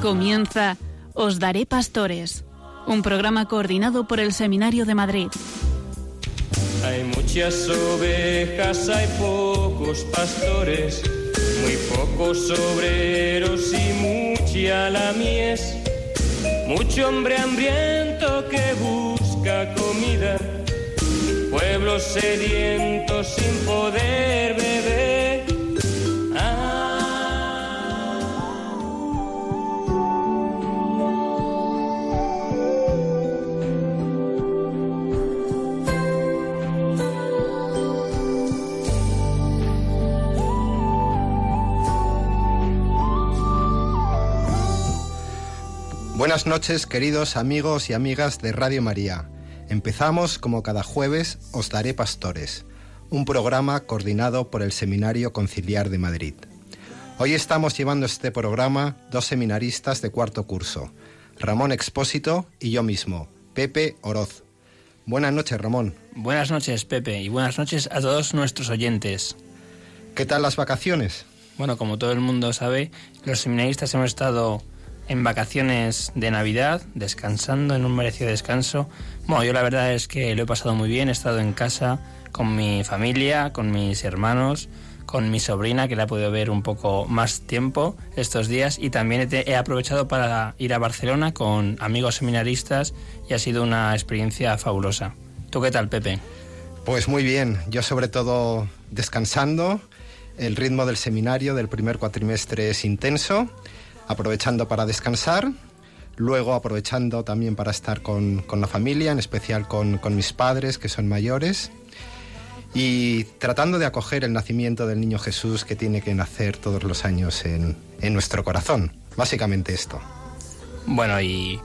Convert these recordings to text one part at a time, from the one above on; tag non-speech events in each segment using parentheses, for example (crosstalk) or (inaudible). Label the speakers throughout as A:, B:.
A: Comienza Os Daré Pastores, un programa coordinado por el Seminario de Madrid.
B: Hay muchas ovejas, hay pocos pastores, muy pocos obreros y mucha la mies. Mucho hombre hambriento que busca comida, pueblos sedientos sin poder beber.
C: Buenas noches, queridos amigos y amigas de Radio María. Empezamos, como cada jueves, Os Daré Pastores, un programa coordinado por el Seminario Conciliar de Madrid. Hoy estamos llevando este programa dos seminaristas de cuarto curso, Ramón Expósito y yo mismo, Pepe Oroz. Buenas noches, Ramón.
D: Buenas noches, Pepe, y buenas noches a todos nuestros oyentes.
C: ¿Qué tal las vacaciones?
D: Bueno, como todo el mundo sabe, los seminaristas hemos estado en vacaciones de Navidad, descansando en un merecido descanso. Bueno, yo la verdad es que lo he pasado muy bien, he estado en casa con mi familia, con mis hermanos, con mi sobrina que la he podido ver un poco más tiempo estos días y también he aprovechado para ir a Barcelona con amigos seminaristas y ha sido una experiencia fabulosa. ¿Tú qué tal, Pepe?
C: Pues muy bien, yo sobre todo descansando, el ritmo del seminario del primer cuatrimestre es intenso aprovechando para descansar, luego aprovechando también para estar con, la familia, en especial con, mis padres que son mayores, y tratando de acoger el nacimiento del niño Jesús que tiene que nacer todos los años en, nuestro corazón. Básicamente esto.
D: Bueno, y,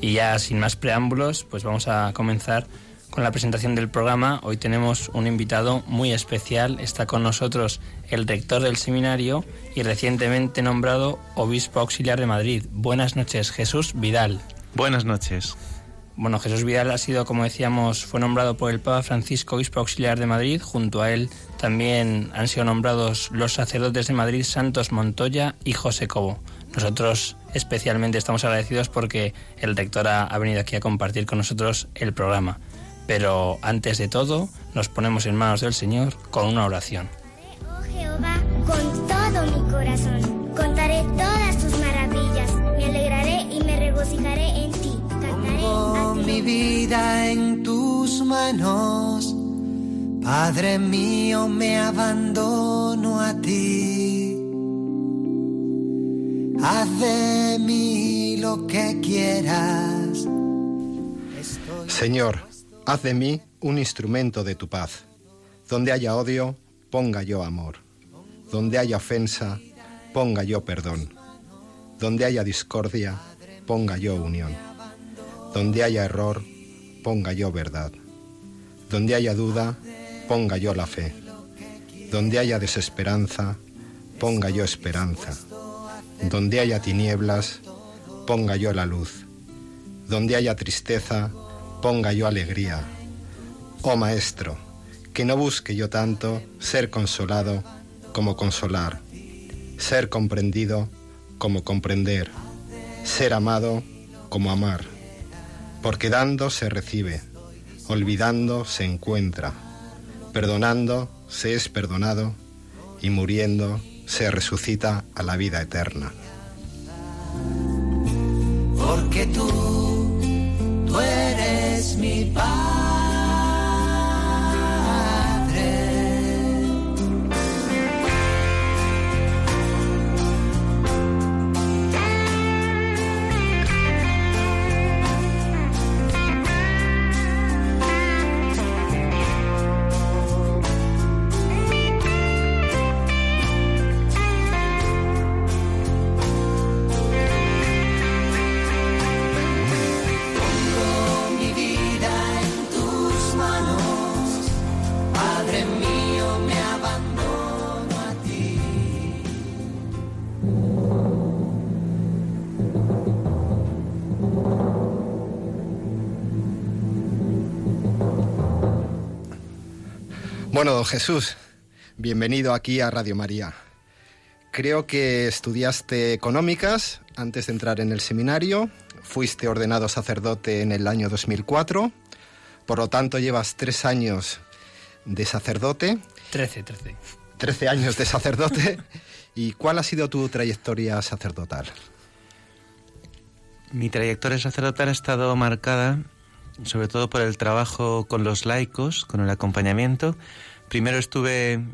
D: y ya sin más preámbulos, pues vamos a comenzar con la presentación del programa. Hoy tenemos un invitado muy especial. Está con nosotros el rector del seminario y recientemente nombrado obispo auxiliar de Madrid. Buenas noches, Jesús Vidal.
E: Buenas noches.
D: Bueno, Jesús Vidal ha sido, como decíamos, fue nombrado por el Papa Francisco obispo auxiliar de Madrid. Junto a él también han sido nombrados los sacerdotes de Madrid Santos Montoya y José Cobo. Nosotros especialmente estamos agradecidos porque el rector ha venido aquí a compartir con nosotros el programa. Pero antes de todo, nos ponemos en manos del Señor con una oración.
F: Oh Jehová, con todo mi corazón, contaré todas tus maravillas, me alegraré y me regocijaré en ti. Cantaré
G: Pongo mi vida en tus manos, Padre mío, me abandono a ti. Haz de mí lo que quieras.
C: Señor, Haz de mí un instrumento de tu paz. Donde haya odio, ponga yo amor. Donde haya ofensa, ponga yo perdón. Donde haya discordia, ponga yo unión. Donde haya error, ponga yo verdad. Donde haya duda, ponga yo la fe. Donde haya desesperanza, ponga yo esperanza. Donde haya tinieblas, ponga yo la luz. Donde haya tristeza, ponga yo alegría. Oh Maestro, que no busque yo tanto ser consolado como consolar, ser comprendido como comprender, ser amado como amar, porque dando se recibe, olvidando se encuentra, perdonando se es perdonado y muriendo se resucita a la vida eterna.
G: Porque tú, eres mi
C: Bueno, Jesús, bienvenido aquí a Radio María. Creo que estudiaste económicas antes de entrar en el seminario, fuiste ordenado sacerdote en el año 2004, por lo tanto llevas tres años de sacerdote.
D: Trece, trece.
C: Trece años de sacerdote. (laughs) ¿Y cuál ha sido tu trayectoria sacerdotal?
E: Mi trayectoria sacerdotal ha estado marcada sobre todo por el trabajo con los laicos, con el acompañamiento. Primero estuve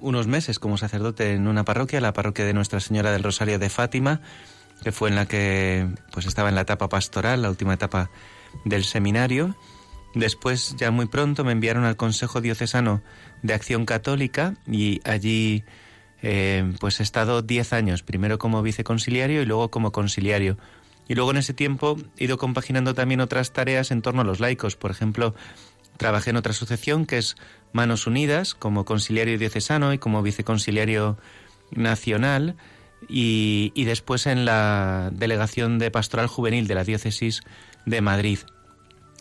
E: unos meses como sacerdote en una parroquia, la parroquia de Nuestra Señora del Rosario de Fátima, que fue en la que pues estaba en la etapa pastoral, la última etapa del seminario. Después, ya muy pronto, me enviaron al Consejo Diocesano de Acción Católica y allí eh, pues he estado diez años, primero como viceconciliario y luego como conciliario. Y luego en ese tiempo he ido compaginando también otras tareas en torno a los laicos. Por ejemplo, trabajé en otra asociación que es Manos Unidas, como conciliario diocesano y como viceconciliario nacional. Y, y después en la delegación de pastoral juvenil de la diócesis de Madrid.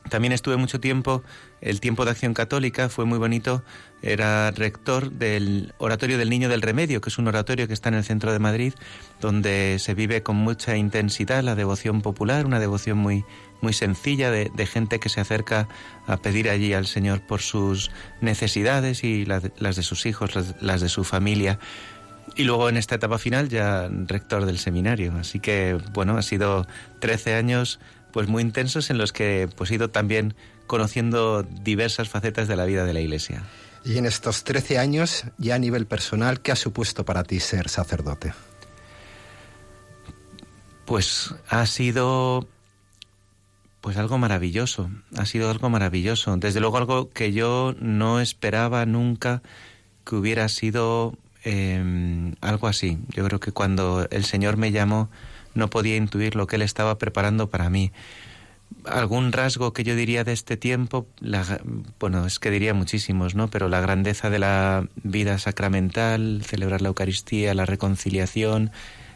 E: También estuve mucho tiempo, el tiempo de acción católica fue muy bonito, era rector del Oratorio del Niño del Remedio, que es un oratorio que está en el centro de Madrid, donde se vive con mucha intensidad la devoción popular, una devoción muy, muy sencilla de, gente que se acerca a pedir allí al Señor por sus necesidades y las, de sus hijos, las de su familia y luego en esta etapa final ya rector del seminario. Así que bueno, ha sido 13 años pues muy intensos en los que pues he ido también conociendo diversas facetas de la vida de la Iglesia.
C: Y en estos 13 años, ya a nivel personal, ¿qué ha supuesto para ti ser sacerdote?
E: Pues ha sido pues algo maravilloso, ha sido algo maravilloso, desde luego algo que yo no esperaba nunca que hubiera sido em, algo así. Yo creo que cuando el Señor me llamó no podía intuir lo que él estaba preparando para mí. Algún rasgo que yo diría de este tiempo, bueno, es que diría muchísimos, ¿no? Pero la grandeza de la vida sacramental, celebrar la Eucaristía, la reconciliación,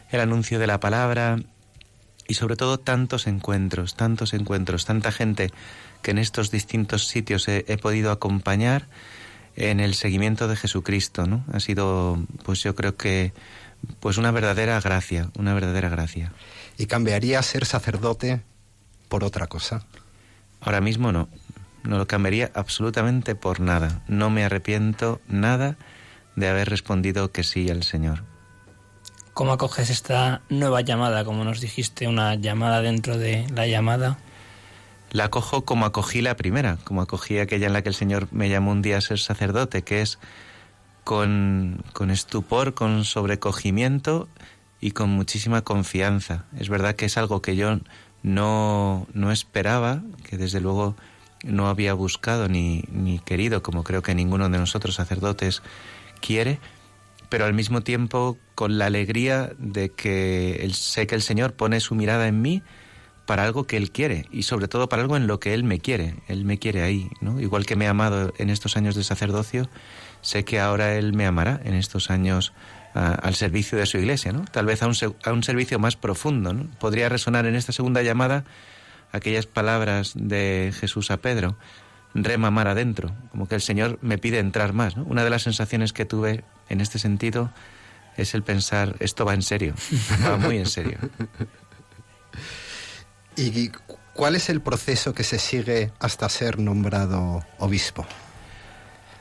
E: el anuncio de la palabra y sobre todo tantos encuentros, tantos encuentros, tanta gente que en estos distintos sitios he, he podido acompañar en el seguimiento de Jesucristo, ¿no? Ha sido, pues yo creo que pues una verdadera gracia, una verdadera gracia.
C: ¿Y cambiaría ser sacerdote por otra cosa?
E: Ahora mismo no, no lo cambiaría absolutamente por nada. No me arrepiento nada de haber respondido que sí al Señor.
D: ¿Cómo acoges esta nueva llamada, como nos dijiste, una llamada dentro de la llamada?
E: La acojo como acogí la primera, como acogí aquella en la que el Señor me llamó un día a ser sacerdote, que es con, estupor, con sobrecogimiento y con muchísima confianza. Es verdad que es algo que yo no, no esperaba, que desde luego no había buscado ni, ni querido, como creo que ninguno de nosotros sacerdotes quiere, pero al mismo tiempo con la alegría de que sé que el Señor pone su mirada en mí para algo que Él quiere y sobre todo para algo en lo que Él me quiere. Él me quiere ahí, ¿no? Igual que me ha amado en estos años de sacerdocio, sé que ahora Él me amará en estos años al servicio de su iglesia, ¿no? Tal vez a un, a un servicio más profundo, ¿no? Podría resonar en esta segunda llamada aquellas palabras de Jesús a Pedro, rema mar adentro, como que el Señor me pide entrar más. Una de las sensaciones que tuve en este sentido es el pensar, esto va en serio, (laughs) va muy en serio. (laughs)
C: ¿Y cuál es el proceso que se sigue hasta ser nombrado obispo?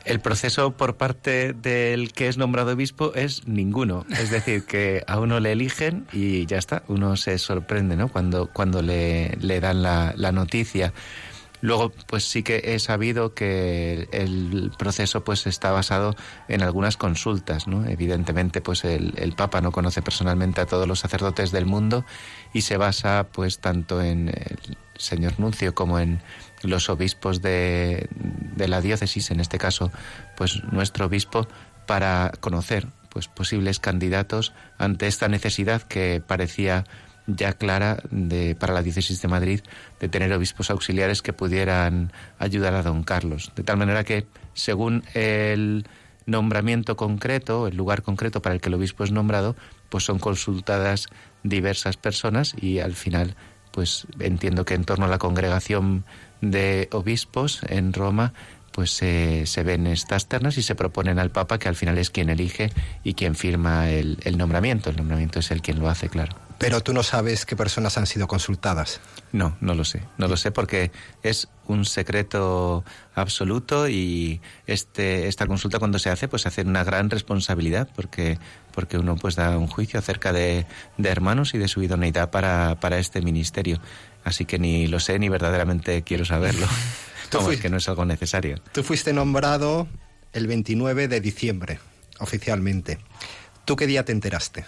E: El proceso por parte del que es nombrado obispo es ninguno. Es decir, que a uno le eligen y ya está. Uno se sorprende ¿no? cuando, cuando le, le dan la, la noticia. Luego, pues sí que he sabido que el proceso pues está basado en algunas consultas, ¿no? Evidentemente, pues el, el, Papa no conoce personalmente a todos los sacerdotes del mundo y se basa pues tanto en el señor Nuncio como en los obispos de, de la diócesis, en este caso, pues nuestro obispo, para conocer pues posibles candidatos ante esta necesidad que parecía ya clara de, para la diócesis de Madrid de tener obispos auxiliares que pudieran ayudar a don Carlos. De tal manera que, según el nombramiento concreto, el lugar concreto para el que el obispo es nombrado, pues son consultadas diversas personas y al final, pues entiendo que en torno a la congregación de obispos en Roma, pues se ven estas ternas y se proponen al Papa, que al final es quien elige y quien firma el, el nombramiento. El nombramiento es el quien lo hace, claro.
C: Pero tú no sabes qué personas han sido consultadas.
E: No, no lo sé. No lo sé porque es un secreto absoluto y este, esta consulta cuando se hace, pues se hace una gran responsabilidad porque, porque uno pues da un juicio acerca de, de hermanos y de su idoneidad para, para este ministerio. Así que ni lo sé ni verdaderamente quiero saberlo. (laughs) Como es que no es algo necesario.
C: Tú fuiste nombrado el 29 de diciembre, oficialmente. ¿Tú qué día te enteraste?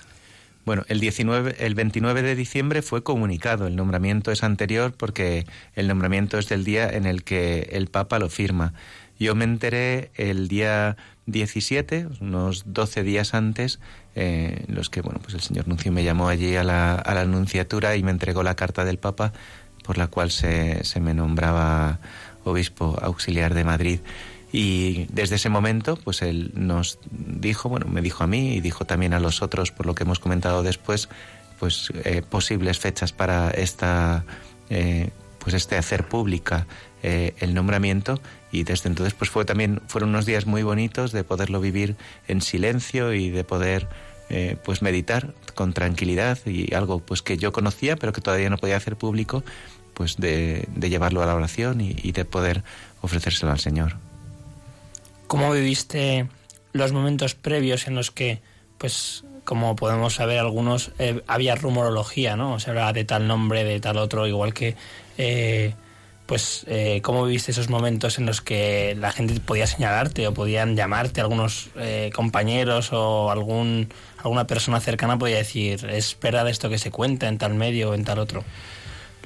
E: Bueno, el, 19, el 29 de diciembre fue comunicado. El nombramiento es anterior porque el nombramiento es del día en el que el Papa lo firma. Yo me enteré el día 17, unos 12 días antes, eh, en los que bueno, pues el señor Nuncio me llamó allí a la, a la Nunciatura y me entregó la carta del Papa por la cual se, se me nombraba obispo auxiliar de Madrid. Y desde ese momento, pues él nos dijo, bueno, me dijo a mí y dijo también a los otros, por lo que hemos comentado después, pues eh, posibles fechas para esta, eh, pues este hacer pública eh, el nombramiento y desde entonces pues fue también fueron unos días muy bonitos de poderlo vivir en silencio y de poder pues meditar con tranquilidad y algo pues que yo conocía pero que todavía no podía hacer público pues de, de llevarlo a la oración y, y de poder ofrecérselo al Señor.
D: ¿Cómo viviste los momentos previos en los que, pues, como podemos saber algunos, eh, había rumorología, ¿no? Se hablaba de tal nombre, de tal otro, igual que, eh, pues, eh, ¿cómo viviste esos momentos en los que la gente podía señalarte o podían llamarte, algunos eh, compañeros o algún, alguna persona cercana podía decir, espera de esto que se cuenta en tal medio o en tal otro?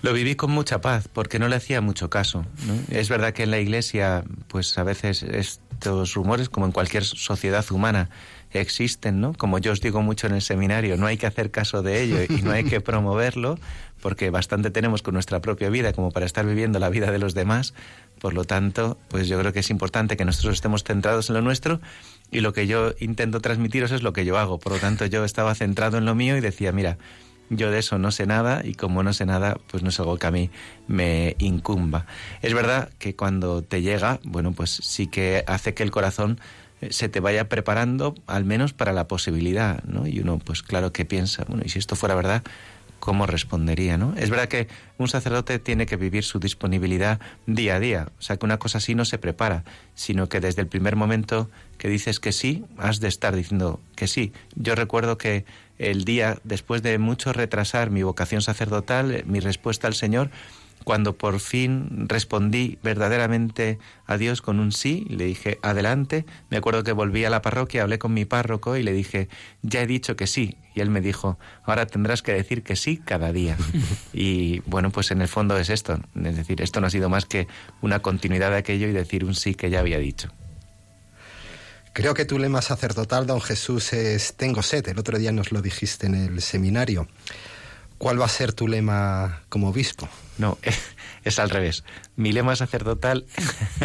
E: Lo viví con mucha paz porque no le hacía mucho caso. ¿no? Es verdad que en la iglesia, pues a veces estos rumores, como en cualquier sociedad humana, existen, ¿no? Como yo os digo mucho en el seminario, no hay que hacer caso de ello y no hay que (laughs) promoverlo porque bastante tenemos con nuestra propia vida como para estar viviendo la vida de los demás. Por lo tanto, pues yo creo que es importante que nosotros estemos centrados en lo nuestro y lo que yo intento transmitiros es lo que yo hago. Por lo tanto, yo estaba centrado en lo mío y decía, mira, yo de eso no sé nada y como no sé nada, pues no es algo que a mí me incumba. Es verdad que cuando te llega, bueno, pues sí que hace que el corazón eh, se te vaya preparando al menos para la posibilidad, ¿no? Y uno, pues claro que piensa, bueno, y si esto fuera verdad, ¿cómo respondería, no? Es verdad que un sacerdote tiene que vivir su disponibilidad día a día, o sea que una cosa así no se prepara, sino que desde el primer momento que dices que sí, has de estar diciendo que sí. Yo recuerdo que el día después de mucho retrasar mi vocación sacerdotal, eh, mi respuesta al Señor, cuando por fin respondí verdaderamente a Dios con un sí, le dije, adelante, me acuerdo que volví a la parroquia, hablé con mi párroco y le dije, ya he dicho que sí. Y él me dijo, ahora tendrás que decir que sí cada día. (laughs) y bueno, pues en el fondo es esto, es decir, esto no ha sido más que una continuidad de aquello y decir un sí que ya había dicho.
C: Creo que tu lema sacerdotal, don Jesús, es Tengo sed. El otro día nos lo dijiste en el seminario. ¿Cuál va a ser tu lema como obispo?
E: No, (laughs) es al revés. Mi lema sacerdotal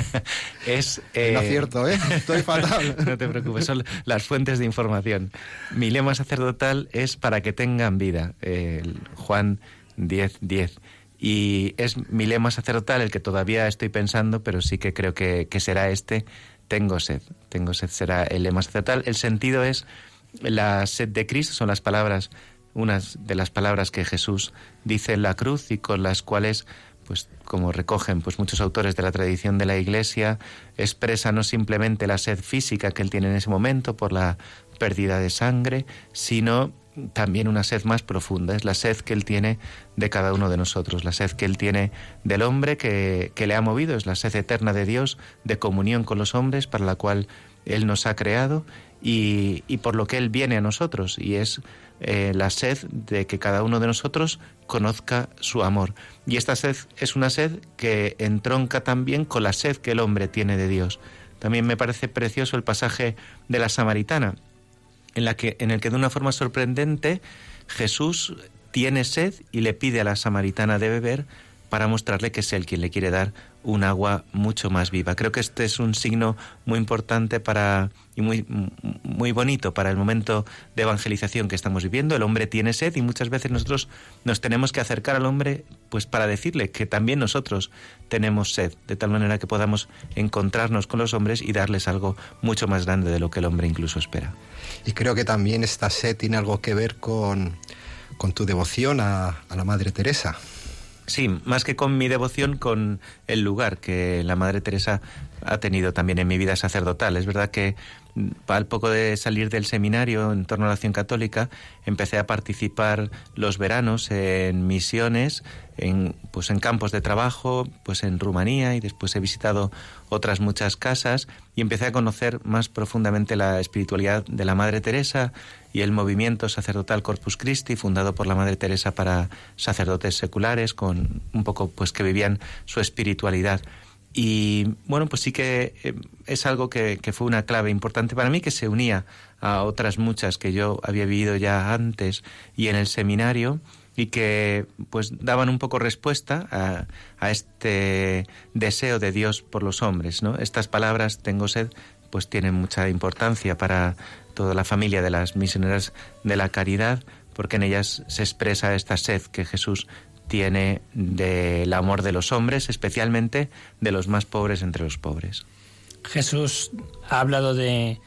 E: (laughs) es...
C: Eh... No cierto, ¿eh? (laughs) Estoy fatal.
E: no te preocupes, son las fuentes de información. Mi lema sacerdotal es para que tengan vida. Eh, Juan 10, 10. Y es mi lema sacerdotal el que todavía estoy pensando, pero sí que creo que, que será este. Tengo sed. Tengo sed será el lema sacerdotal. El sentido es la sed de Cristo, son las palabras unas de las palabras que Jesús dice en la cruz y con las cuales pues como recogen pues muchos autores de la tradición de la Iglesia expresa no simplemente la sed física que él tiene en ese momento por la pérdida de sangre, sino también una sed más profunda, es la sed que él tiene de cada uno de nosotros, la sed que él tiene del hombre que, que le ha movido, es la sed eterna de Dios, de comunión con los hombres, para la cual él nos ha creado y, y por lo que él viene a nosotros, y es eh, la sed de que cada uno de nosotros conozca su amor. Y esta sed es una sed que entronca también con la sed que el hombre tiene de Dios. También me parece precioso el pasaje de la samaritana, en, la que, en el que de una forma sorprendente Jesús tiene sed y le pide a la samaritana de beber para mostrarle que es él quien le quiere dar un agua mucho más viva. Creo que este es un signo muy importante para y muy muy bonito para el momento de evangelización que estamos viviendo. El hombre tiene sed y muchas veces nosotros nos tenemos que acercar al hombre pues para decirle que también nosotros tenemos sed, de tal manera que podamos encontrarnos con los hombres y darles algo mucho más grande de lo que el hombre incluso espera.
C: Y creo que también esta sed tiene algo que ver con, con tu devoción a, a la Madre Teresa.
E: Sí, más que con mi devoción, con el lugar que la Madre Teresa ha tenido también en mi vida sacerdotal. Es verdad que al poco de salir del seminario en torno a la acción católica, empecé a participar los veranos en misiones, en, pues en campos de trabajo, pues en Rumanía y después he visitado otras muchas casas y empecé a conocer más profundamente la espiritualidad de la Madre Teresa y el movimiento sacerdotal Corpus Christi fundado por la Madre Teresa para sacerdotes seculares con un poco pues que vivían su espiritualidad. Y bueno, pues sí que eh, es algo que, que, fue una clave importante para mí, que se unía a otras muchas que yo había vivido ya antes y en el seminario y que pues daban un poco respuesta a, a este deseo de Dios por los hombres, ¿no? Estas palabras, tengo sed, pues tienen mucha importancia para toda la familia de las misioneras de la caridad, porque en ellas se expresa esta sed que Jesús tiene del amor de los hombres, especialmente de los más pobres entre los pobres.
D: Jesús ha hablado de,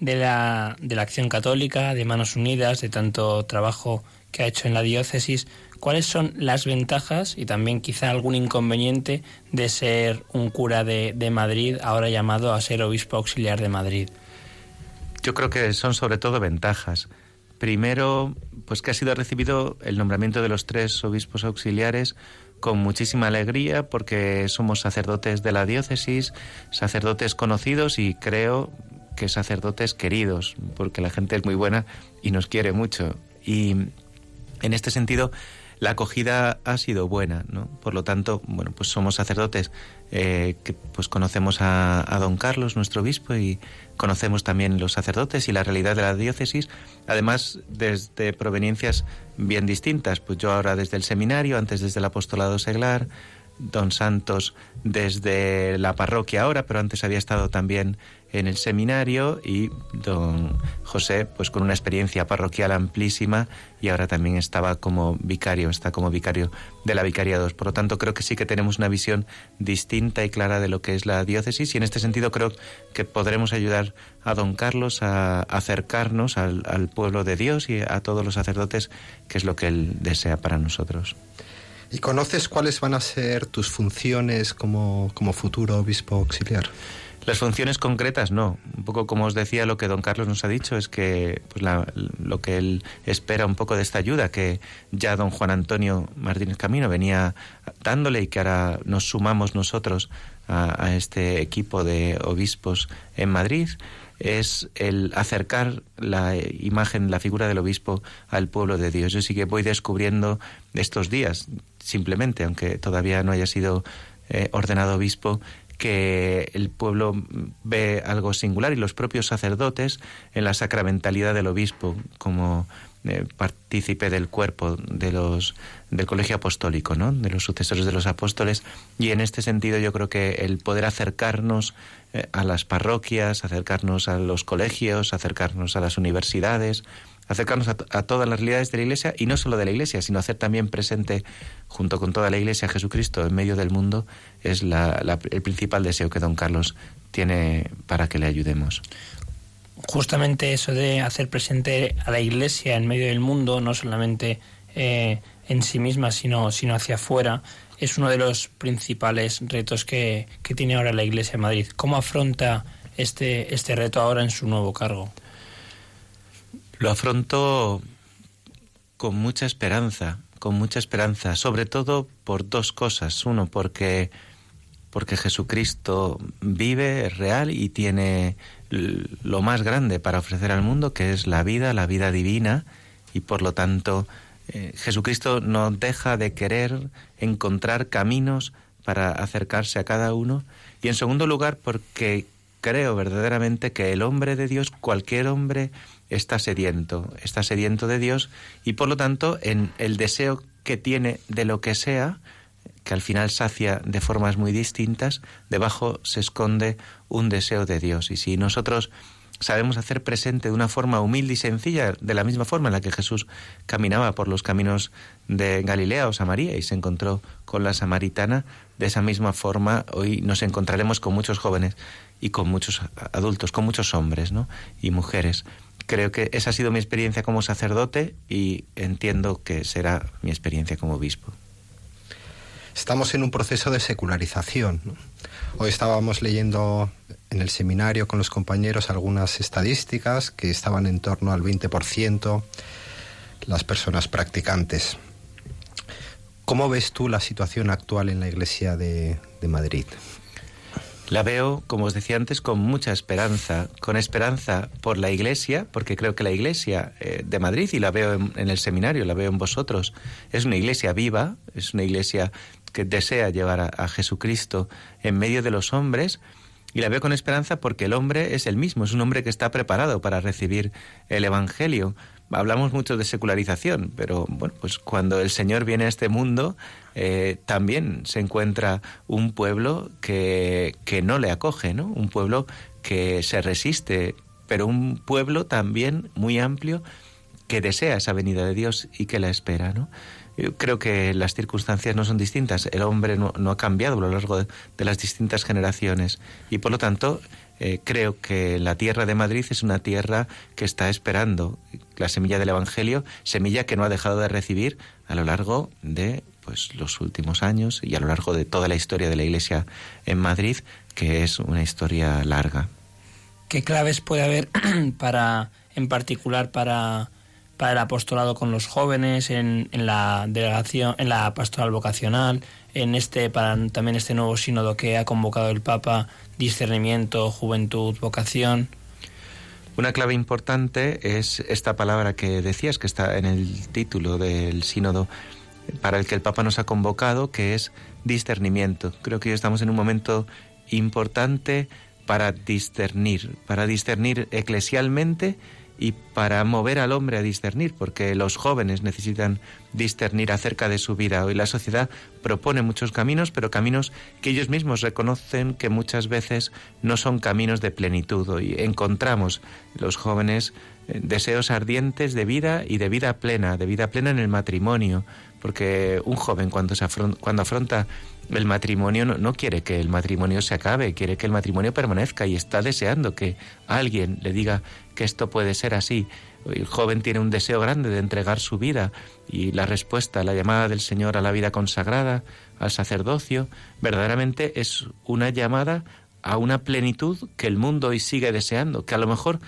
D: de, la, de la acción católica, de Manos Unidas, de tanto trabajo que ha hecho en la diócesis. ¿Cuáles son las ventajas y también quizá algún inconveniente de ser un cura de, de Madrid, ahora llamado a ser obispo auxiliar de Madrid?
E: Yo creo que son sobre todo ventajas. Primero, pues que ha sido recibido el nombramiento de los tres obispos auxiliares con muchísima alegría porque somos sacerdotes de la diócesis, sacerdotes conocidos y creo que sacerdotes queridos, porque la gente es muy buena y nos quiere mucho. Y en este sentido, la acogida ha sido buena, ¿no? Por lo tanto, bueno, pues somos sacerdotes eh, que pues conocemos a, a, don Carlos, nuestro obispo, y conocemos también los sacerdotes y la realidad de la diócesis, además desde proveniencias bien distintas. Pues yo ahora desde el seminario, antes desde el apostolado seglar, don Santos desde la parroquia ahora, pero antes había estado también en el seminario y don José pues con una experiencia parroquial amplísima y ahora también estaba como vicario, está como vicario de la Vicaría 2. Por lo tanto, creo que sí que tenemos una visión distinta y clara de lo que es la diócesis y en este sentido creo que podremos ayudar a don Carlos a acercarnos al, al pueblo de Dios y a todos los sacerdotes, que es lo que él desea para nosotros.
C: ¿Y conoces cuáles van a ser tus funciones como, como futuro obispo auxiliar?
E: Las funciones concretas no. Un poco como os decía, lo que don Carlos nos ha dicho es que pues la, lo que él espera un poco de esta ayuda que ya don Juan Antonio Martínez Camino venía dándole y que ahora nos sumamos nosotros a, a este equipo de obispos en Madrid es el acercar la imagen, la figura del obispo al pueblo de Dios. Yo sí que voy descubriendo estos días, simplemente, aunque todavía no haya sido eh, ordenado obispo, que el pueblo ve algo singular y los propios sacerdotes en la sacramentalidad del obispo como eh, partícipe del cuerpo de los del colegio apostólico, ¿no? de los sucesores de los apóstoles y en este sentido yo creo que el poder acercarnos eh, a las parroquias, acercarnos a los colegios, acercarnos a las universidades, acercarnos a, a, todas las realidades de la Iglesia y no solo de la Iglesia, sino hacer también presente junto con toda la Iglesia Jesucristo en medio del mundo es la, el principal deseo que don Carlos tiene para que le ayudemos.
D: Justamente eso de hacer presente a la Iglesia en medio del mundo, no solamente eh, en sí misma, sino, sino hacia afuera, es uno de los principales retos que, que tiene ahora la Iglesia de Madrid. ¿Cómo afronta este, este reto ahora en su nuevo cargo?
E: Lo afronto con mucha esperanza, con mucha esperanza, sobre todo por dos cosas. Uno, porque, porque Jesucristo vive, es real y tiene lo más grande para ofrecer al mundo, que es la vida, la vida divina, y por lo tanto eh, Jesucristo no deja de querer encontrar caminos para acercarse a cada uno. Y en segundo lugar, porque creo verdaderamente que el hombre de Dios, cualquier hombre, está sediento, está sediento de Dios y por lo tanto en el deseo que tiene de lo que sea, que al final sacia de formas muy distintas, debajo se esconde un deseo de Dios. Y si nosotros sabemos hacer presente de una forma humilde y sencilla, de la misma forma en la que Jesús caminaba por los caminos de Galilea o Samaria y se encontró con la samaritana, de esa misma forma hoy nos encontraremos con muchos jóvenes y con muchos adultos, con muchos hombres y mujeres. Creo que esa ha sido mi experiencia como sacerdote y entiendo que será mi experiencia como obispo.
C: Estamos en un proceso de secularización. Hoy estábamos leyendo en el seminario con los compañeros algunas estadísticas que estaban en torno al 20% las personas practicantes. ¿Cómo ves tú la situación actual en la Iglesia de, de Madrid?
E: La veo, como os decía antes, con mucha esperanza, con esperanza por la Iglesia, porque creo que la Iglesia eh, de Madrid, y la veo en, el seminario, la veo en vosotros, es una Iglesia viva, es una Iglesia que desea llevar a, Jesucristo en medio de los hombres, y la veo con esperanza porque el hombre es el mismo, es un hombre que está preparado para recibir el Evangelio. Hablamos mucho de secularización, pero bueno, pues cuando el Señor viene a este mundo, eh, también se encuentra un pueblo que, que no le acoge, ¿no? Un pueblo que se resiste, pero un pueblo también muy amplio que desea esa venida de Dios y que la espera, ¿no? Yo creo que las circunstancias no son distintas. El hombre no, ha cambiado a lo largo de, las distintas generaciones y por lo tanto eh, creo que la tierra de Madrid es una tierra que está esperando la semilla del Evangelio, semilla que no ha dejado de recibir a lo largo de pues los últimos años y a lo largo de toda la historia de la Iglesia en Madrid, que es una historia larga.
D: ¿Qué claves puede haber (clears throat) para, en particular, para para el apostolado con los jóvenes, en, en, la delegación, en la pastoral vocacional, en este para también este nuevo sínodo que ha convocado el Papa, discernimiento, juventud, vocación.
E: Una clave importante es esta palabra que decías que está en el título del sínodo para el que el Papa nos ha convocado, que es discernimiento. Creo que hoy estamos en un momento importante para discernir, para discernir eclesialmente y para mover al hombre a discernir, porque los jóvenes necesitan discernir acerca de su vida. Hoy la sociedad propone muchos caminos, pero caminos que ellos mismos reconocen que muchas veces no son caminos de plenitud. Hoy encontramos los jóvenes eh, deseos ardientes de vida y de vida plena, de vida plena en el matrimonio, porque un joven cuando, se cuando afronta el matrimonio no, quiere que el matrimonio se acabe, quiere que el matrimonio permanezca y está deseando que alguien le diga que esto puede ser así. El joven tiene un deseo grande de entregar su vida y la respuesta, la llamada del Señor a la vida consagrada, al sacerdocio, verdaderamente es una llamada a una plenitud que el mundo hoy sigue deseando, que a lo mejor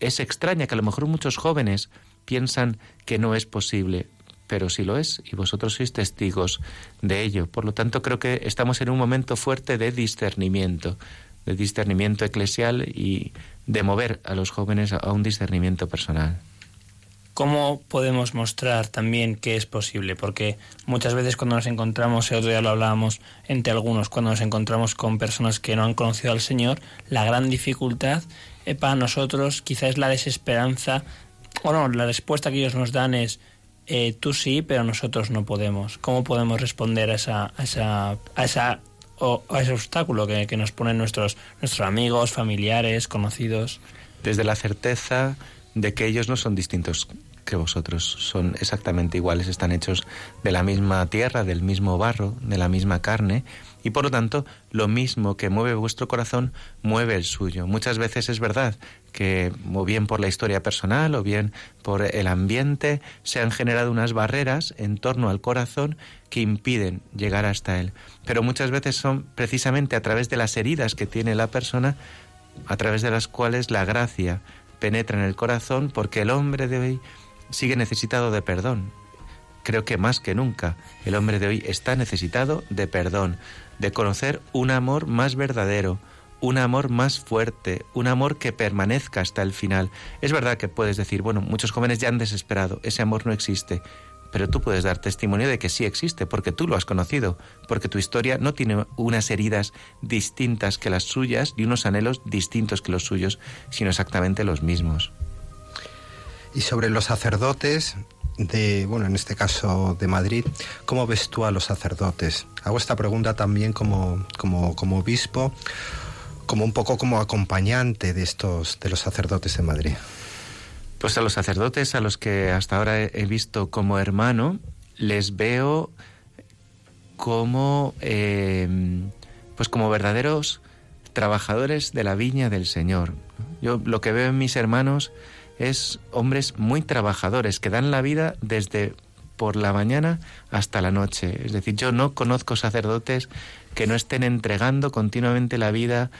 E: es extraña, que a lo mejor muchos jóvenes piensan que no es posible, pero sí lo es, y vosotros sois testigos de ello. Por lo tanto, creo que estamos en un momento fuerte de discernimiento, de discernimiento eclesial y de mover a los jóvenes a un discernimiento personal.
D: ¿Cómo podemos mostrar también que es posible? Porque muchas veces cuando nos encontramos, el otro día lo hablábamos entre algunos, cuando nos encontramos con personas que no han conocido al Señor, la gran dificultad eh, para nosotros quizás es la desesperanza, o no, la respuesta que ellos nos dan es, eh, tú sí, pero nosotros no podemos. ¿Cómo podemos responder a esa, a esa, a esa o a ese obstáculo que, que nos ponen nuestros, nuestros amigos, familiares, conocidos.
E: Desde la certeza de que ellos no son distintos que vosotros, son exactamente iguales, están hechos de la misma tierra, del mismo barro, de la misma carne, y por lo tanto lo mismo que mueve vuestro corazón mueve el suyo. Muchas veces es verdad que o bien por la historia personal o bien por el ambiente se han generado unas barreras en torno al corazón que impiden llegar hasta él. Pero muchas veces son precisamente a través de las heridas que tiene la persona a través de las cuales la gracia penetra en el corazón porque el hombre de hoy sigue necesitado de perdón. Creo que más que nunca el hombre de hoy está necesitado de perdón, de conocer un amor más verdadero, un amor más fuerte, un amor que permanezca hasta el final. Es verdad que puedes decir, bueno, muchos jóvenes ya han desesperado, ese amor no existe, pero tú puedes dar testimonio de que sí existe, porque tú lo has conocido, porque tu historia no tiene unas heridas distintas que las suyas y unos anhelos distintos que los suyos, sino exactamente los mismos.
C: Y sobre los sacerdotes, de, bueno, en este caso de Madrid, ¿cómo ves tú a los sacerdotes? Hago esta pregunta también como, como, como obispo, como un poco como acompañante de estos de los sacerdotes en Madrid?
E: Pues a los sacerdotes a los que hasta ahora he visto como hermano, les veo como eh, pues como verdaderos trabajadores de la viña del Señor. Yo lo que veo en mis hermanos es hombres muy trabajadores que dan la vida desde por la mañana hasta la noche. Es decir, yo no conozco sacerdotes que no estén entregando continuamente la vida,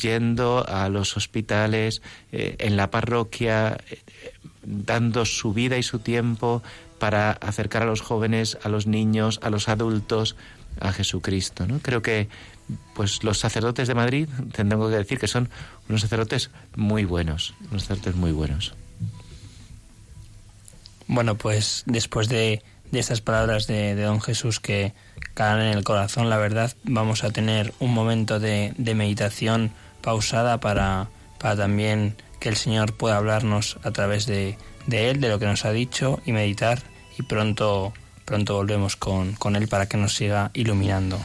E: yendo a los hospitales, eh, en la parroquia, eh, dando su vida y su tiempo para acercar a los jóvenes, a los niños, a los adultos a Jesucristo. ¿no? Creo que pues los sacerdotes de Madrid, (laughs) tengo que decir que son unos sacerdotes muy buenos, unos sacerdotes muy buenos.
H: Bueno, pues después de, estas palabras de, don Jesús que en el corazón, la verdad, vamos a tener un momento de, meditación pausada para, para también que el Señor pueda hablarnos a través de, de Él, de lo que nos ha dicho y meditar y pronto, pronto volvemos con, con Él para que nos siga iluminando.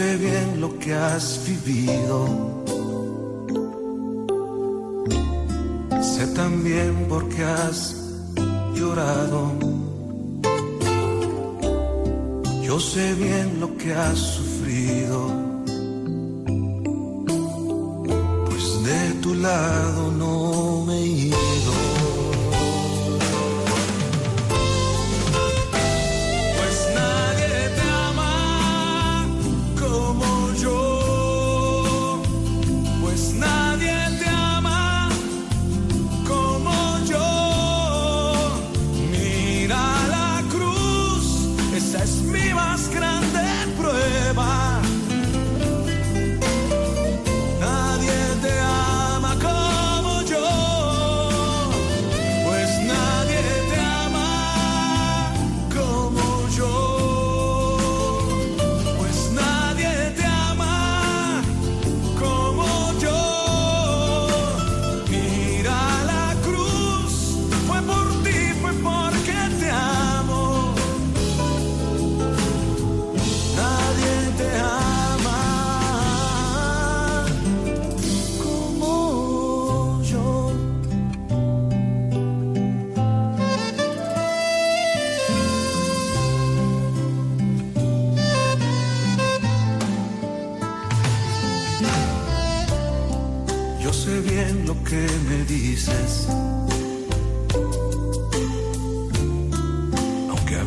H: sé bien lo que has vivido. Sé también por qué has llorado. Yo sé bien lo que has sufrido. Pues de tu lado no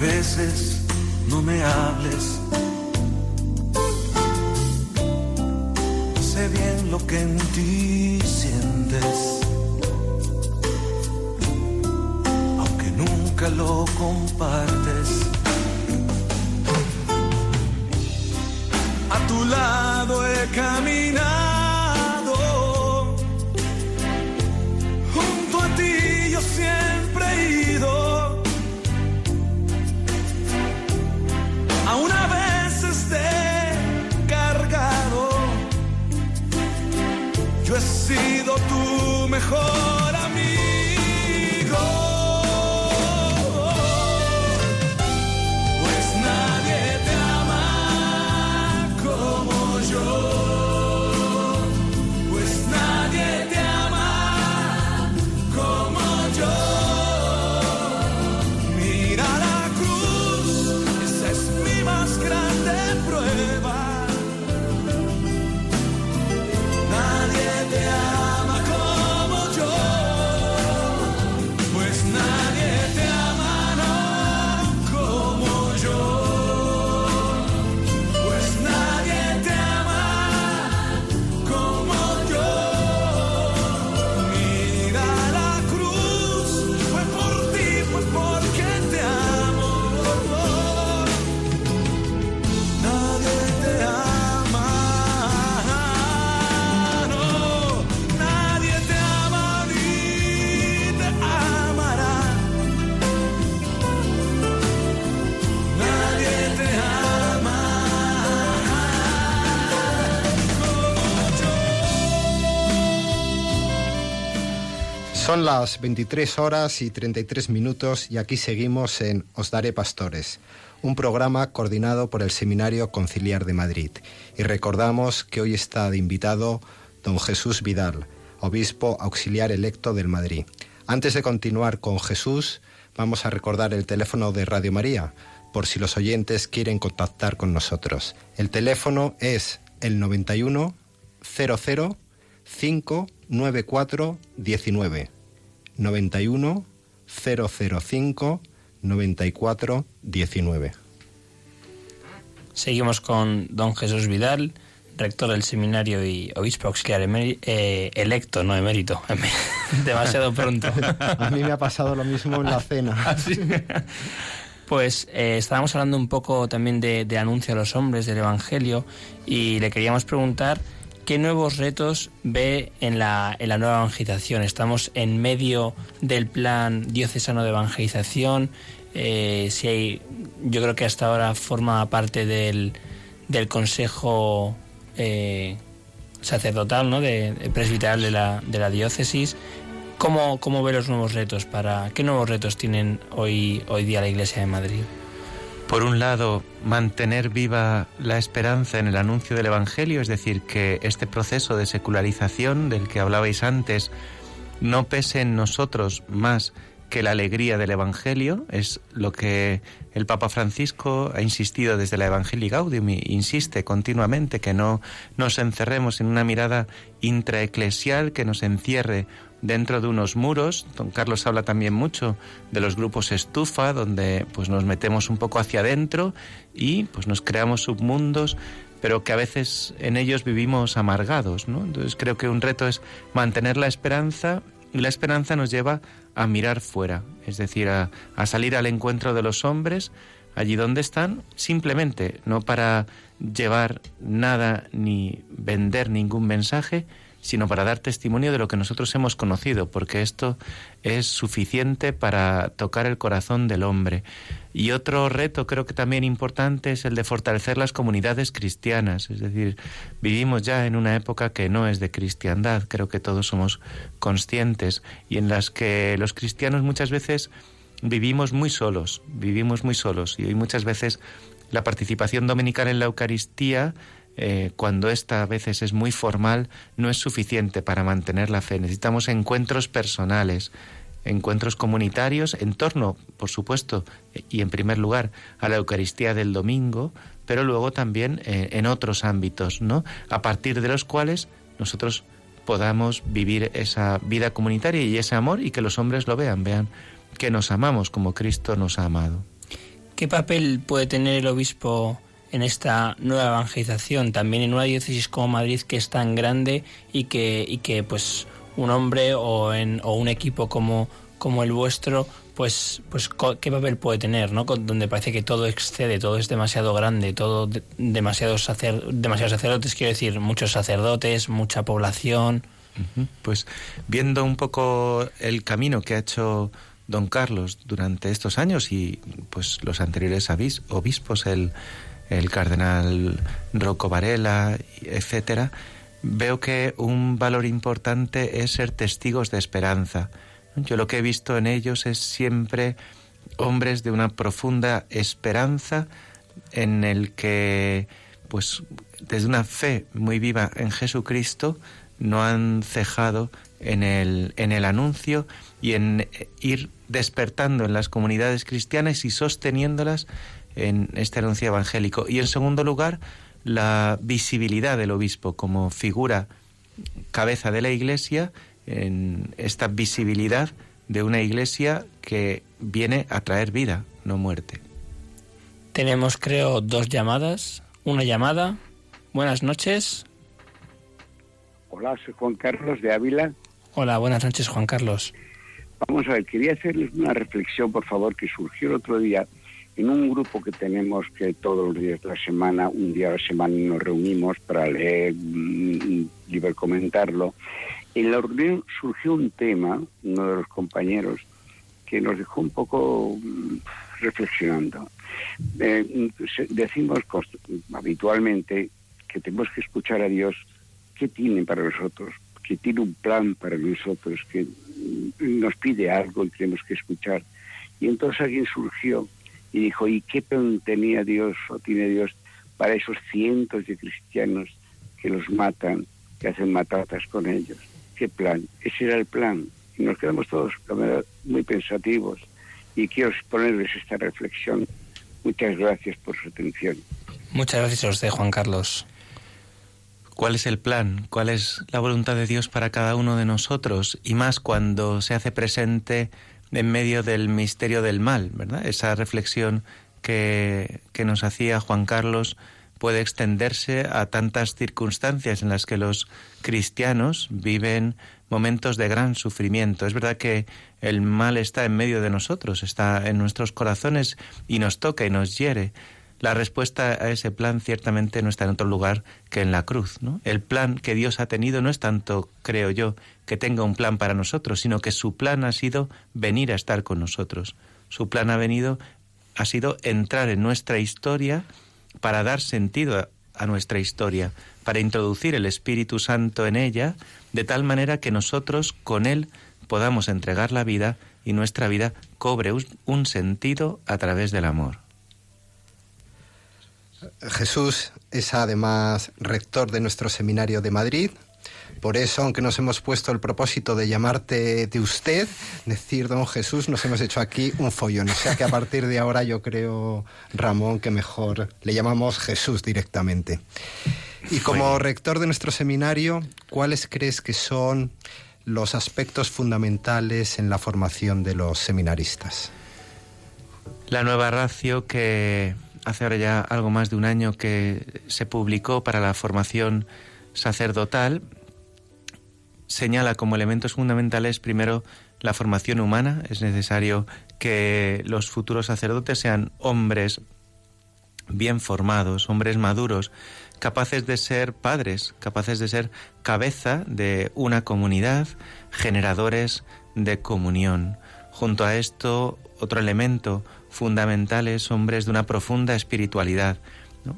H: veces no me hables. Sé bien lo que en ti sientes, aunque nunca lo compartes. A tu lado he caminado. Sido tu mejor
C: Son las 23 horas y 33 minutos y aquí seguimos en Os Daré Pastores, un programa coordinado por el Seminario Conciliar de Madrid. Y recordamos que hoy está de invitado don Jesús Vidal, obispo auxiliar electo del Madrid. Antes de continuar con Jesús, vamos a recordar el teléfono de Radio María, por si los oyentes quieren contactar con nosotros. El teléfono es el 91 00 594 19 91 005 94 19
D: Seguimos con don Jesús Vidal, rector del seminario y obispo auxiliar eh, electo, no emérito. (laughs) Demasiado pronto.
C: A mí me ha pasado lo mismo en la cena. (laughs)
D: Pues eh, estábamos hablando un poco también de, de anuncio a los hombres del Evangelio y le queríamos preguntar qué nuevos retos ve en la, en la nueva evangelización. Estamos en medio del plan diocesano de evangelización. eh, si hay, yo creo que hasta ahora forma parte del, del consejo eh, sacerdotal, ¿no? de, presbiteral de la, de la diócesis. ¿Cómo, ¿Cómo ve los nuevos retos? Para, ¿Qué nuevos retos tienen hoy, hoy día la Iglesia de Madrid?
E: Por un lado, mantener viva la esperanza en el anuncio del Evangelio, es decir, que este proceso de secularización del que hablabais antes no pese en nosotros más que la alegría del Evangelio, es lo que el Papa Francisco ha insistido desde la Evangelii Gaudium y insiste continuamente, que no nos encerremos en una mirada intraeclesial que nos encierre dentro de unos muros. Don Carlos habla también mucho de los grupos estufa, donde pues nos metemos un poco hacia adentro y pues nos creamos submundos, pero que a veces en ellos vivimos amargados, ¿no? Entonces creo que un reto es mantener la esperanza y la esperanza nos lleva a mirar fuera, es decir, a, a salir al encuentro de los hombres allí donde están, simplemente no para llevar nada ni vender ningún mensaje, sino para dar testimonio de lo que nosotros hemos conocido, porque esto es suficiente para tocar el corazón del hombre. Y otro reto creo que también importante es el de fortalecer las comunidades cristianas, es decir, vivimos ya en una época que no es de cristiandad, creo que todos somos conscientes, y en las que los cristianos muchas veces vivimos muy solos, vivimos muy solos, y hoy muchas veces la participación dominical en la Eucaristía eh, cuando esta a veces es muy formal, no es suficiente para mantener la fe. Necesitamos encuentros personales, encuentros comunitarios en torno, por supuesto, y en primer lugar, a la Eucaristía del domingo, pero luego también eh, en otros ámbitos, ¿no? A partir de los cuales nosotros podamos vivir esa vida comunitaria y ese amor y que los hombres lo vean, vean que nos amamos como Cristo nos ha amado.
D: ¿Qué papel puede tener el obispo en esta nueva evangelización, también en una diócesis como Madrid que es tan grande y que, y que pues un hombre o, en, o un equipo como, como el vuestro, pues, pues qué papel puede tener, ¿no? Donde parece que todo excede, todo es demasiado grande, todo de, demasiados, sacer, demasiados sacerdotes, quiero decir, muchos sacerdotes, mucha población.
E: Pues viendo un poco el camino que ha hecho don Carlos durante estos años y pues los anteriores obispos, el el cardenal Rocco Varela, etcétera, veo que un valor importante es ser testigos de esperanza. Yo lo que he visto en ellos es siempre hombres de una profunda esperanza en el que, pues, desde una fe muy viva en Jesucristo, no han cejado en el, en el anuncio y en ir despertando en las comunidades cristianas y sosteniéndolas en este anuncio evangélico. Y en segundo lugar, la visibilidad del obispo como figura cabeza de la iglesia, en esta visibilidad de una iglesia que viene a traer vida, no muerte.
D: Tenemos, creo, dos llamadas. Una llamada. Buenas noches.
I: Hola, soy Juan Carlos de Ávila.
D: Hola, buenas noches, Juan Carlos.
I: Vamos a ver, quería hacerles una reflexión, por favor, que surgió el otro día en un grupo que tenemos que todos los días de la semana, un día a la semana nos reunimos para leer libro comentarlo. En la reunión surgió un tema, uno de los compañeros, que nos dejó un poco mm, reflexionando. Eh, decimos habitualmente que tenemos que escuchar a Dios qué tiene para nosotros, que tiene un plan para nosotros, que mm, nos pide algo y tenemos que escuchar. Y entonces alguien surgió y dijo, ¿y qué plan tenía Dios o tiene Dios para esos cientos de cristianos que los matan, que hacen matatas con ellos? ¿Qué plan? Ese era el plan. Y nos quedamos todos muy pensativos y quiero ponerles esta reflexión. Muchas gracias por su atención.
D: Muchas gracias a usted, Juan Carlos.
E: ¿Cuál es el plan? ¿Cuál es la voluntad de Dios para cada uno de nosotros? Y más cuando se hace presente en medio del misterio del mal, ¿verdad? Esa reflexión que, que nos hacía Juan Carlos puede extenderse a tantas circunstancias en las que los cristianos viven momentos de gran sufrimiento. Es verdad que el mal está en medio de nosotros, está en nuestros corazones y nos toca y nos hiere. La respuesta a ese plan ciertamente no está en otro lugar que en la cruz. ¿no? El plan que Dios ha tenido no es tanto, creo yo, que tenga un plan para nosotros, sino que su plan ha sido venir a estar con nosotros. Su plan ha venido, ha sido entrar en nuestra historia para dar sentido a, a nuestra historia, para introducir el Espíritu Santo en ella, de tal manera que nosotros con Él podamos entregar la vida y nuestra vida cobre un sentido a través del amor.
C: Jesús es además rector de nuestro seminario de Madrid, por eso, aunque nos hemos puesto el propósito de llamarte de usted, decir don Jesús, nos hemos hecho aquí un follón. O sea que a partir de ahora yo creo, Ramón, que mejor le llamamos Jesús directamente. Y como rector de nuestro seminario, ¿cuáles crees que son los aspectos fundamentales en la formación de los seminaristas?
E: La nueva ratio que hace ahora ya algo más de un año que se publicó para la formación sacerdotal señala como elementos fundamentales primero la formación humana. Es necesario que los futuros sacerdotes sean hombres bien formados, hombres maduros, capaces de ser padres, capaces de ser cabeza de una comunidad, generadores de comunión. Junto a esto, otro elemento fundamental es hombres de una profunda espiritualidad,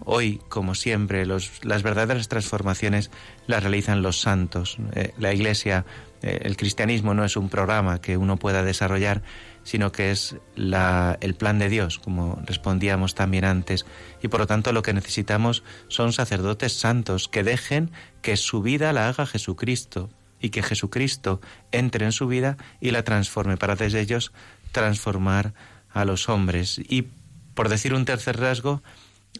E: Hoy, como siempre, las verdaderas transformaciones las realizan los santos. Eh, la Iglesia, eh, el cristianismo no es un programa que uno pueda desarrollar, sino que es el plan de Dios, como respondíamos también antes. Y por lo tanto lo que necesitamos son sacerdotes santos que dejen que su vida la haga Jesucristo y que Jesucristo entre en su vida y la transforme para desde ellos transformar a los hombres. Y por decir un tercer rasgo,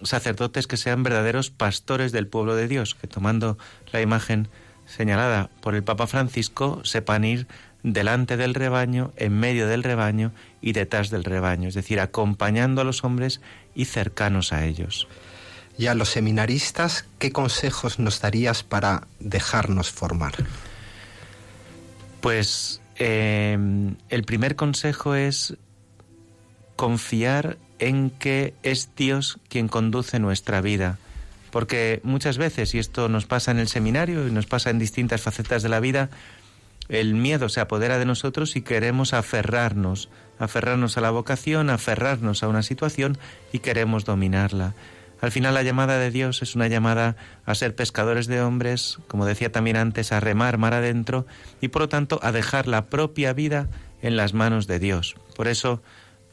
E: sacerdotes que sean verdaderos pastores del pueblo de Dios, que tomando la imagen señalada por el Papa Francisco, sepan ir delante del rebaño, en medio del rebaño y detrás del rebaño, es decir, acompañando a los hombres y cercanos a ellos.
C: Y a los seminaristas, ¿qué consejos nos darías para dejarnos formar?
E: Pues eh, el primer consejo es confiar en que es Dios quien conduce nuestra vida. Porque muchas veces, y esto nos pasa en el seminario y nos pasa en distintas facetas de la vida, el miedo se apodera de nosotros y queremos aferrarnos, aferrarnos a la vocación, aferrarnos a una situación y queremos dominarla. Al final la llamada de Dios es una llamada a ser pescadores de hombres, como decía también antes, a remar mar adentro y por lo tanto a dejar la propia vida en las manos de Dios. Por eso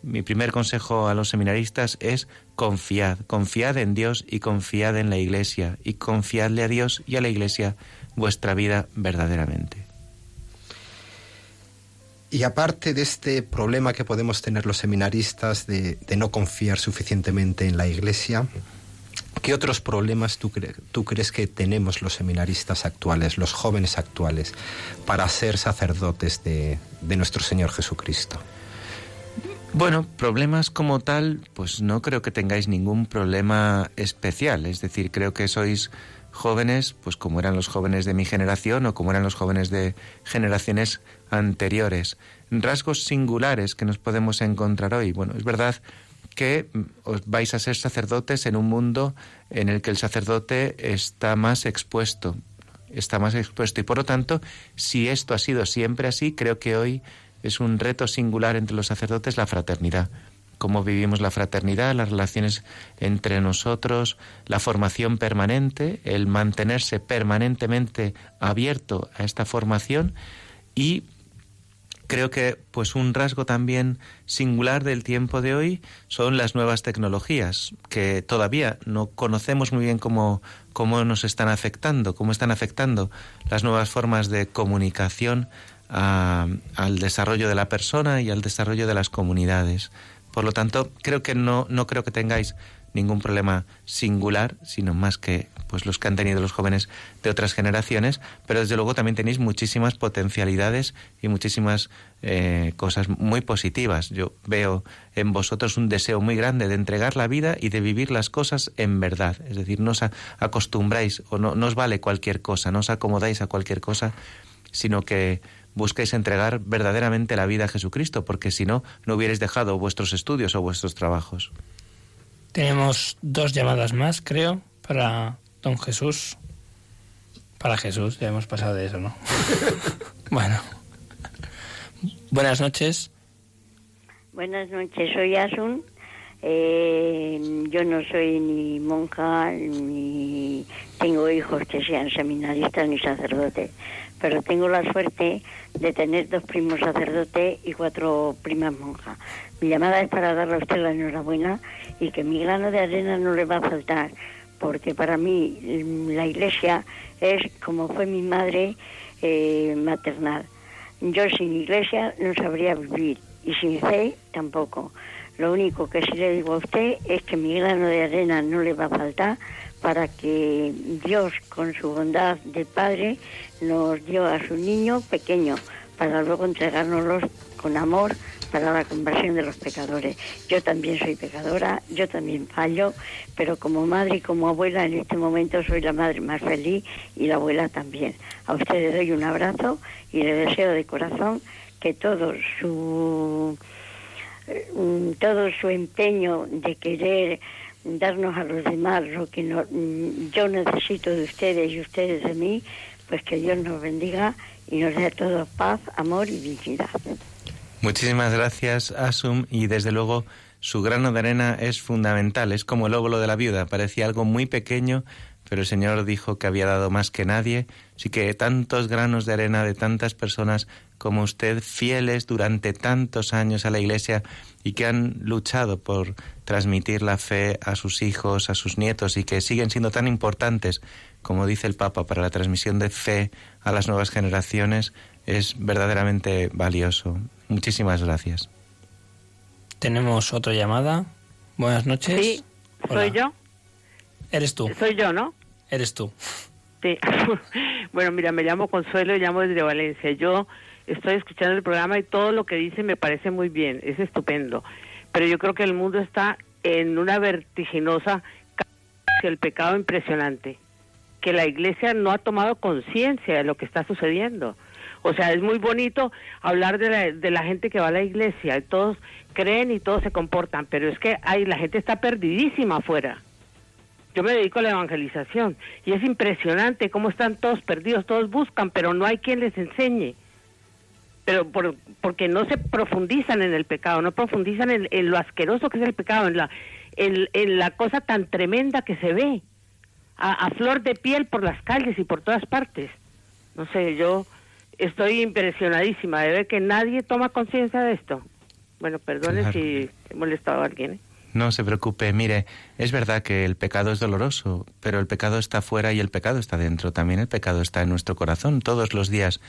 E: mi primer consejo a los seminaristas es confiad, confiad en Dios y confiad en la Iglesia y confiadle a Dios y a la Iglesia vuestra vida verdaderamente.
C: Y aparte de este problema que podemos tener los seminaristas de, no confiar suficientemente en la Iglesia, ¿qué otros problemas tú, cre- tú crees que tenemos los seminaristas actuales, los jóvenes actuales, para ser sacerdotes de nuestro Señor Jesucristo?
E: Bueno, problemas como tal, pues no creo que tengáis ningún problema especial. Es decir, creo que sois jóvenes, pues como eran los jóvenes de mi generación o como eran los jóvenes de generaciones anteriores. Rasgos singulares que nos podemos encontrar hoy. Bueno, es verdad que os vais a ser sacerdotes en un mundo en el que el sacerdote está más expuesto, está más expuesto y por lo tanto, si esto ha sido siempre así, creo que hoy es un reto singular entre los sacerdotes la fraternidad. Cómo vivimos la fraternidad, las relaciones entre nosotros, la formación permanente, el mantenerse permanentemente abierto a esta formación y creo que pues un rasgo también singular del tiempo de hoy son las nuevas tecnologías que todavía no conocemos muy bien cómo, cómo nos están afectando, cómo están afectando las nuevas formas de comunicación a- al desarrollo de la persona y al desarrollo de las comunidades. Por lo tanto, creo que no, no creo que tengáis ningún problema singular, sino más que pues los que han tenido los jóvenes de otras generaciones, pero desde luego también tenéis muchísimas potencialidades y muchísimas eh, cosas muy positivas. Yo veo en vosotros un deseo muy grande de entregar la vida y de vivir las cosas en verdad. Es decir, no os acostumbráis o no, no os vale cualquier cosa, no os acomodáis a cualquier cosa, sino que busquéis entregar verdaderamente la vida a Jesucristo, porque si no, no hubierais dejado vuestros estudios o vuestros trabajos.
D: Tenemos dos llamadas más, creo, para don Jesús. Para Jesús, ya hemos pasado de eso, ¿no? (laughs) bueno. Buenas noches.
J: Buenas noches, soy Asun. Eh, yo no soy ni monja, ni tengo hijos que sean seminaristas ni sacerdotes, pero tengo la suerte de tener dos primos sacerdotes y cuatro primas monjas. Mi llamada es para darle a usted la enhorabuena y que mi grano de arena no le va a faltar, porque para mí mm, la iglesia es como fue mi madre eh, maternal. Yo sin iglesia no sabría vivir y sin fe tampoco. Lo único que sí le digo a usted es que mi grano de arena no le va a faltar para que Dios, con su bondad de Padre, nos dio a su niño pequeño para luego entregárnoslos con amor para la conversión de los pecadores. Yo también soy pecadora, yo también fallo, pero como madre y como abuela en este momento soy la madre más feliz y la abuela también. A usted le doy un abrazo y le deseo de corazón que todo su eh, todo su empeño de querer darnos a los demás lo que no- mm, yo necesito de ustedes y ustedes de mí, pues que Dios nos bendiga y nos dé a todos paz, amor y dignidad.
E: Muchísimas gracias, Asum, y desde luego su grano de arena es fundamental, es como el óvulo de la viuda, parecía algo muy pequeño, pero el Señor dijo que había dado más que nadie, así que tantos granos de arena de tantas personas como usted, fieles durante tantos años a la Iglesia y que han luchado por transmitir la fe a sus hijos, a sus nietos y que siguen siendo tan importantes, como dice el Papa, para la transmisión de fe a las nuevas generaciones, es verdaderamente valioso. Muchísimas gracias.
D: Tenemos otra llamada. Buenas noches.
K: Sí,
D: Hola.
K: soy yo.
D: Eres tú.
K: Soy yo, ¿no?
D: Eres tú.
K: Sí. (laughs) bueno, mira, me llamo Consuelo y llamo desde Valencia. Yo estoy escuchando el programa y todo lo que dice me parece muy bien, es estupendo. Pero yo creo que el mundo está en una vertiginosa hacia el pecado impresionante, que la iglesia no ha tomado conciencia de lo que está sucediendo. O sea, es muy bonito hablar de la, de la gente que va a la iglesia, y todos creen y todos se comportan, pero es que hay, la gente está perdidísima afuera. Yo me dedico a la evangelización y es impresionante cómo están todos perdidos, todos buscan, pero no hay quien les enseñe. Pero por, porque no se profundizan en el pecado, no profundizan en, en lo asqueroso que es el pecado, en la en, en la cosa tan tremenda que se ve, a, a flor de piel por las calles y por todas partes. No sé, yo estoy impresionadísima de ver que nadie toma conciencia de esto. Bueno, perdone
E: Claro.
K: si he molestado a alguien. ¿eh?
E: No se preocupe, mire, es verdad que el pecado es doloroso, pero el pecado está fuera y el pecado está dentro. También el pecado está en nuestro corazón. Todos los días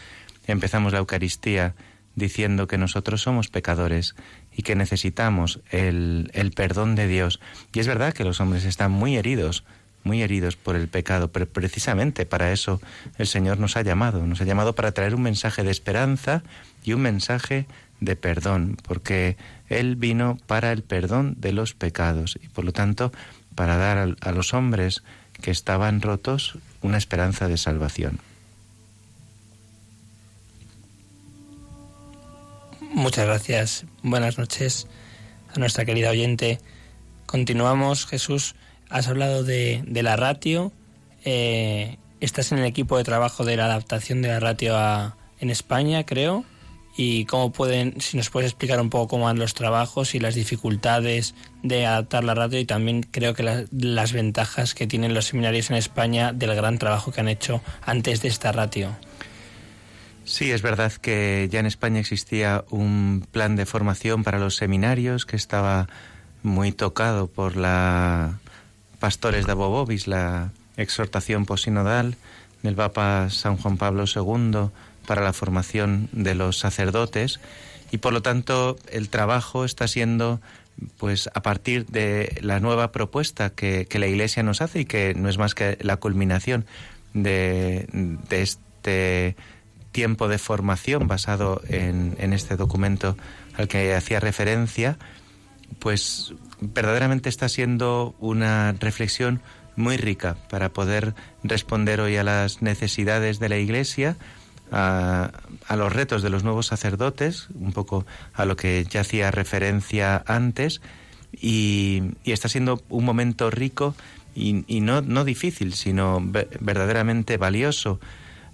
E: empezamos la Eucaristía diciendo que nosotros somos pecadores y que necesitamos el, el perdón de Dios. Y es verdad que los hombres están muy heridos, muy heridos por el pecado, pero precisamente para eso el Señor nos ha llamado, nos ha llamado para traer un mensaje de esperanza y un mensaje de perdón, porque Él vino para el perdón de los pecados y por lo tanto para dar a, los hombres que estaban rotos una esperanza de salvación.
D: Muchas gracias. Buenas noches a nuestra querida oyente. Continuamos, Jesús. Has hablado de, la ratio. Eh, estás en el equipo de trabajo de la adaptación de la ratio en España, creo. Y cómo pueden, si nos puedes explicar un poco cómo van los trabajos y las dificultades de adaptar la ratio y también creo que la- las ventajas que tienen los seminarios en España del gran trabajo que han hecho antes de esta ratio.
E: Sí, es verdad que ya en España existía un plan de formación para los seminarios que estaba muy tocado por la Pastores de Bobovis, la exhortación posinodal del Papa San Juan Pablo II para la formación de los sacerdotes y por lo tanto el trabajo está siendo pues a partir de la nueva propuesta que, que la Iglesia nos hace y que no es más que la culminación de, de este tiempo de formación basado en, en este documento al que hacía referencia, pues verdaderamente está siendo una reflexión muy rica para poder responder hoy a las necesidades de la Iglesia, a, los retos de los nuevos sacerdotes, un poco a lo que ya hacía referencia antes, y, está siendo un momento rico y, no, no difícil, sino ve- verdaderamente valioso.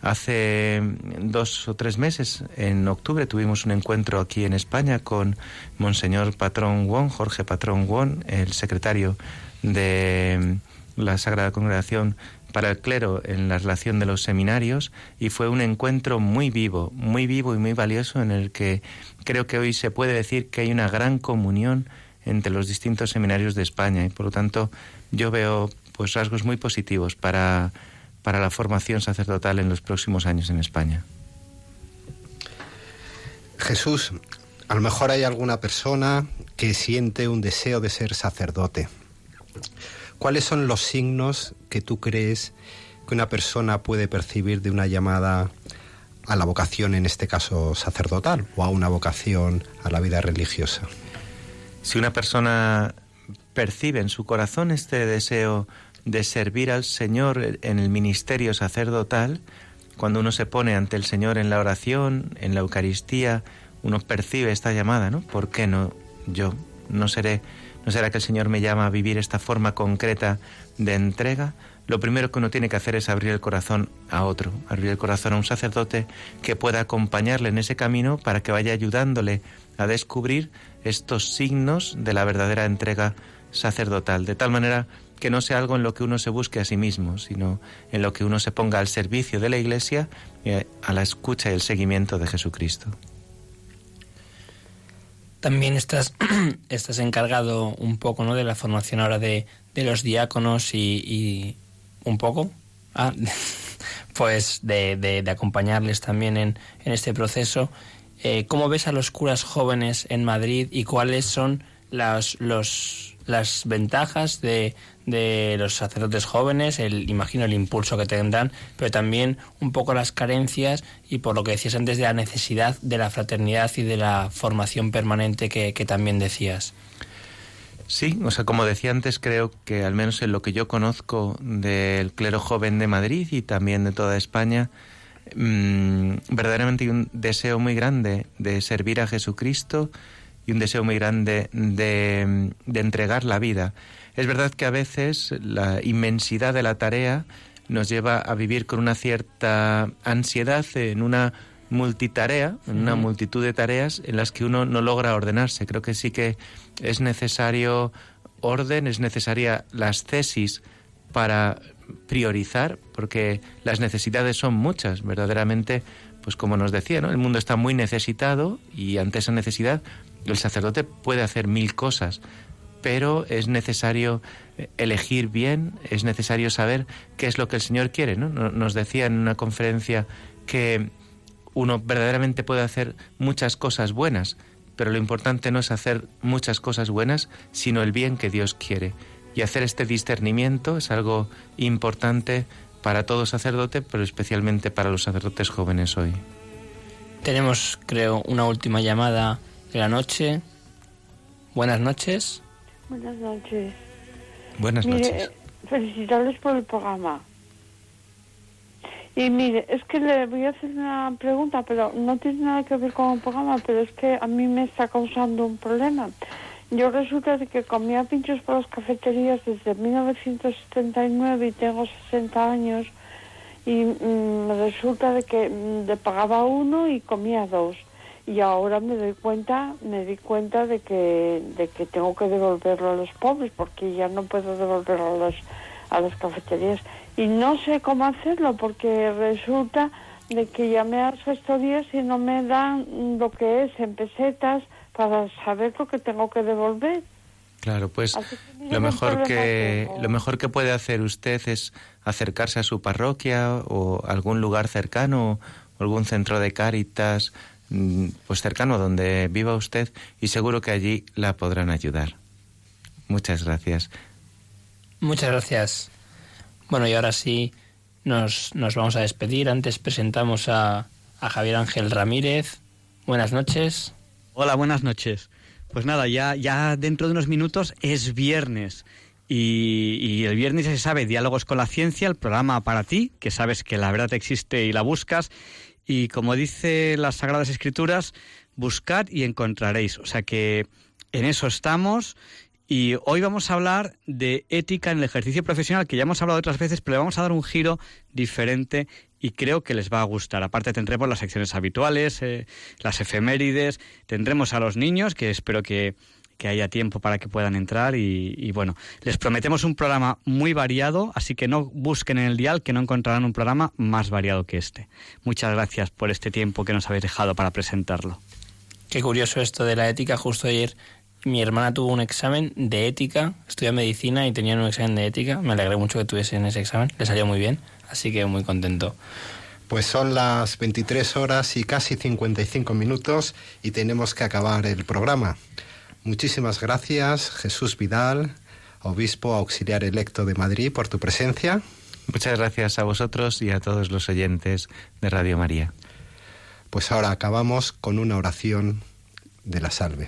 E: Hace dos o tres meses, en octubre, tuvimos un encuentro aquí en España con Monseñor Patrón Won, Jorge Patrón Won, el secretario de la Sagrada Congregación para el clero en la relación de los seminarios y fue un encuentro muy vivo, muy vivo y muy valioso en el que creo que hoy se puede decir que hay una gran comunión entre los distintos seminarios de España y por lo tanto yo veo pues rasgos muy positivos para, para la formación sacerdotal en los próximos años en España.
C: Jesús, a lo mejor hay alguna persona que siente un deseo de ser sacerdote. ¿Cuáles son los signos que tú crees que una persona puede percibir de una llamada a la vocación, en este caso sacerdotal, o a una vocación a la vida religiosa?
E: Si una persona percibe en su corazón este deseo de servir al Señor en el ministerio sacerdotal, cuando uno se pone ante el Señor en la oración, en la Eucaristía, uno percibe esta llamada, ¿no? ¿Por qué no yo? ¿No seré, no será que el Señor me llama a vivir esta forma concreta de entrega? Lo primero que uno tiene que hacer es abrir el corazón a otro, abrir el corazón a un sacerdote que pueda acompañarle en ese camino para que vaya ayudándole a descubrir estos signos de la verdadera entrega sacerdotal, de tal manera que no sea algo en lo que uno se busque a sí mismo, sino en lo que uno se ponga al servicio de la Iglesia y a la escucha y el seguimiento de Jesucristo.
D: También estás, (clears throat) estás encargado un poco ¿no? de la formación ahora de, de los diáconos y, y un poco, ah, (laughs) pues de, de- de acompañarles también en, en este proceso. Eh, ¿Cómo ves a los curas jóvenes en Madrid y cuáles son las, los, las ventajas de, de los sacerdotes jóvenes? El, imagino el impulso que tendrán, pero también un poco las carencias y por lo que decías antes de la necesidad de la fraternidad y de la formación permanente que, que también decías.
E: Sí, o sea, como decía antes, creo que al menos en lo que yo conozco del clero joven de Madrid y también de toda España, mm, verdaderamente hay un deseo muy grande de servir a Jesucristo y un deseo muy grande de, de entregar la vida. Es verdad que a veces la inmensidad de la tarea nos lleva a vivir con una cierta ansiedad en una multitarea, en una multitud de tareas en las que uno no logra ordenarse. Creo que sí que es necesario orden, es necesaria las tesis para priorizar, porque las necesidades son muchas, verdaderamente, pues como nos decía, ¿no? el mundo está muy necesitado y ante esa necesidad el sacerdote puede hacer mil cosas, pero es necesario elegir bien, es necesario saber qué es lo que el Señor quiere. ¿no? Nos decía en una conferencia que uno verdaderamente puede hacer muchas cosas buenas, pero lo importante no es hacer muchas cosas buenas, sino el bien que Dios quiere. Y hacer este discernimiento es algo importante para todo sacerdote, pero especialmente para los sacerdotes jóvenes hoy.
D: Tenemos, creo, una última llamada de la noche. Buenas noches.
L: Buenas noches.
E: Buenas
L: Mire,
E: noches.
L: eh, felicitarles por el programa. Y mire, es que le voy a hacer una pregunta, pero no tiene nada que ver con el programa, pero es que a mí me está causando un problema. Yo resulta de que comía pinchos por las cafeterías desde 1979 y tengo 60 años y mm, resulta de que mm, le pagaba uno y comía dos y ahora me doy cuenta me di cuenta de que de que tengo que devolverlo a los pobres porque ya no puedo devolverlo a las a las cafeterías. Y no sé cómo hacerlo porque resulta de que llamé a las gestorías y no me dan lo que es en pesetas para saber lo que tengo que devolver.
E: Claro, pues lo mejor que lo mejor que puede hacer usted es acercarse a su parroquia o algún lugar cercano o algún centro de cáritas pues cercano a donde viva usted y seguro que allí la podrán ayudar. Muchas gracias.
D: Muchas gracias. Bueno, y ahora sí nos, nos vamos a despedir. Antes presentamos a, a Javier Ángel Ramírez. Buenas noches.
M: Hola, buenas noches. Pues nada, ya, ya dentro de unos minutos es viernes. Y, y el viernes ya se sabe, Diálogos con la Ciencia, el programa para ti, que sabes que la verdad existe y la buscas. Y como dice las Sagradas Escrituras, buscad y encontraréis. O sea que en eso estamos. Y hoy vamos a hablar de ética en el ejercicio profesional, que ya hemos hablado otras veces, pero le vamos a dar un giro diferente y creo que les va a gustar. Aparte tendremos las secciones habituales, eh, las efemérides, tendremos a los niños, que espero que, que haya tiempo para que puedan entrar y, y, bueno, les prometemos un programa muy variado, así que no busquen en el dial que no encontrarán un programa más variado que este. Muchas gracias por este tiempo que nos habéis dejado para presentarlo.
D: Qué curioso esto de la ética. Justo ayer mi hermana tuvo un examen de ética, estudia medicina y tenían un examen de ética. Me alegré mucho que tuviesen ese examen, le salió muy bien, así que muy contento.
C: Pues son las 23 horas y casi 55 minutos y tenemos que acabar el programa. Muchísimas gracias, Jesús Vidal, obispo auxiliar electo de Madrid, por tu presencia.
E: Muchas gracias a vosotros y a todos los oyentes de Radio María.
C: Pues ahora acabamos con una oración de la salve.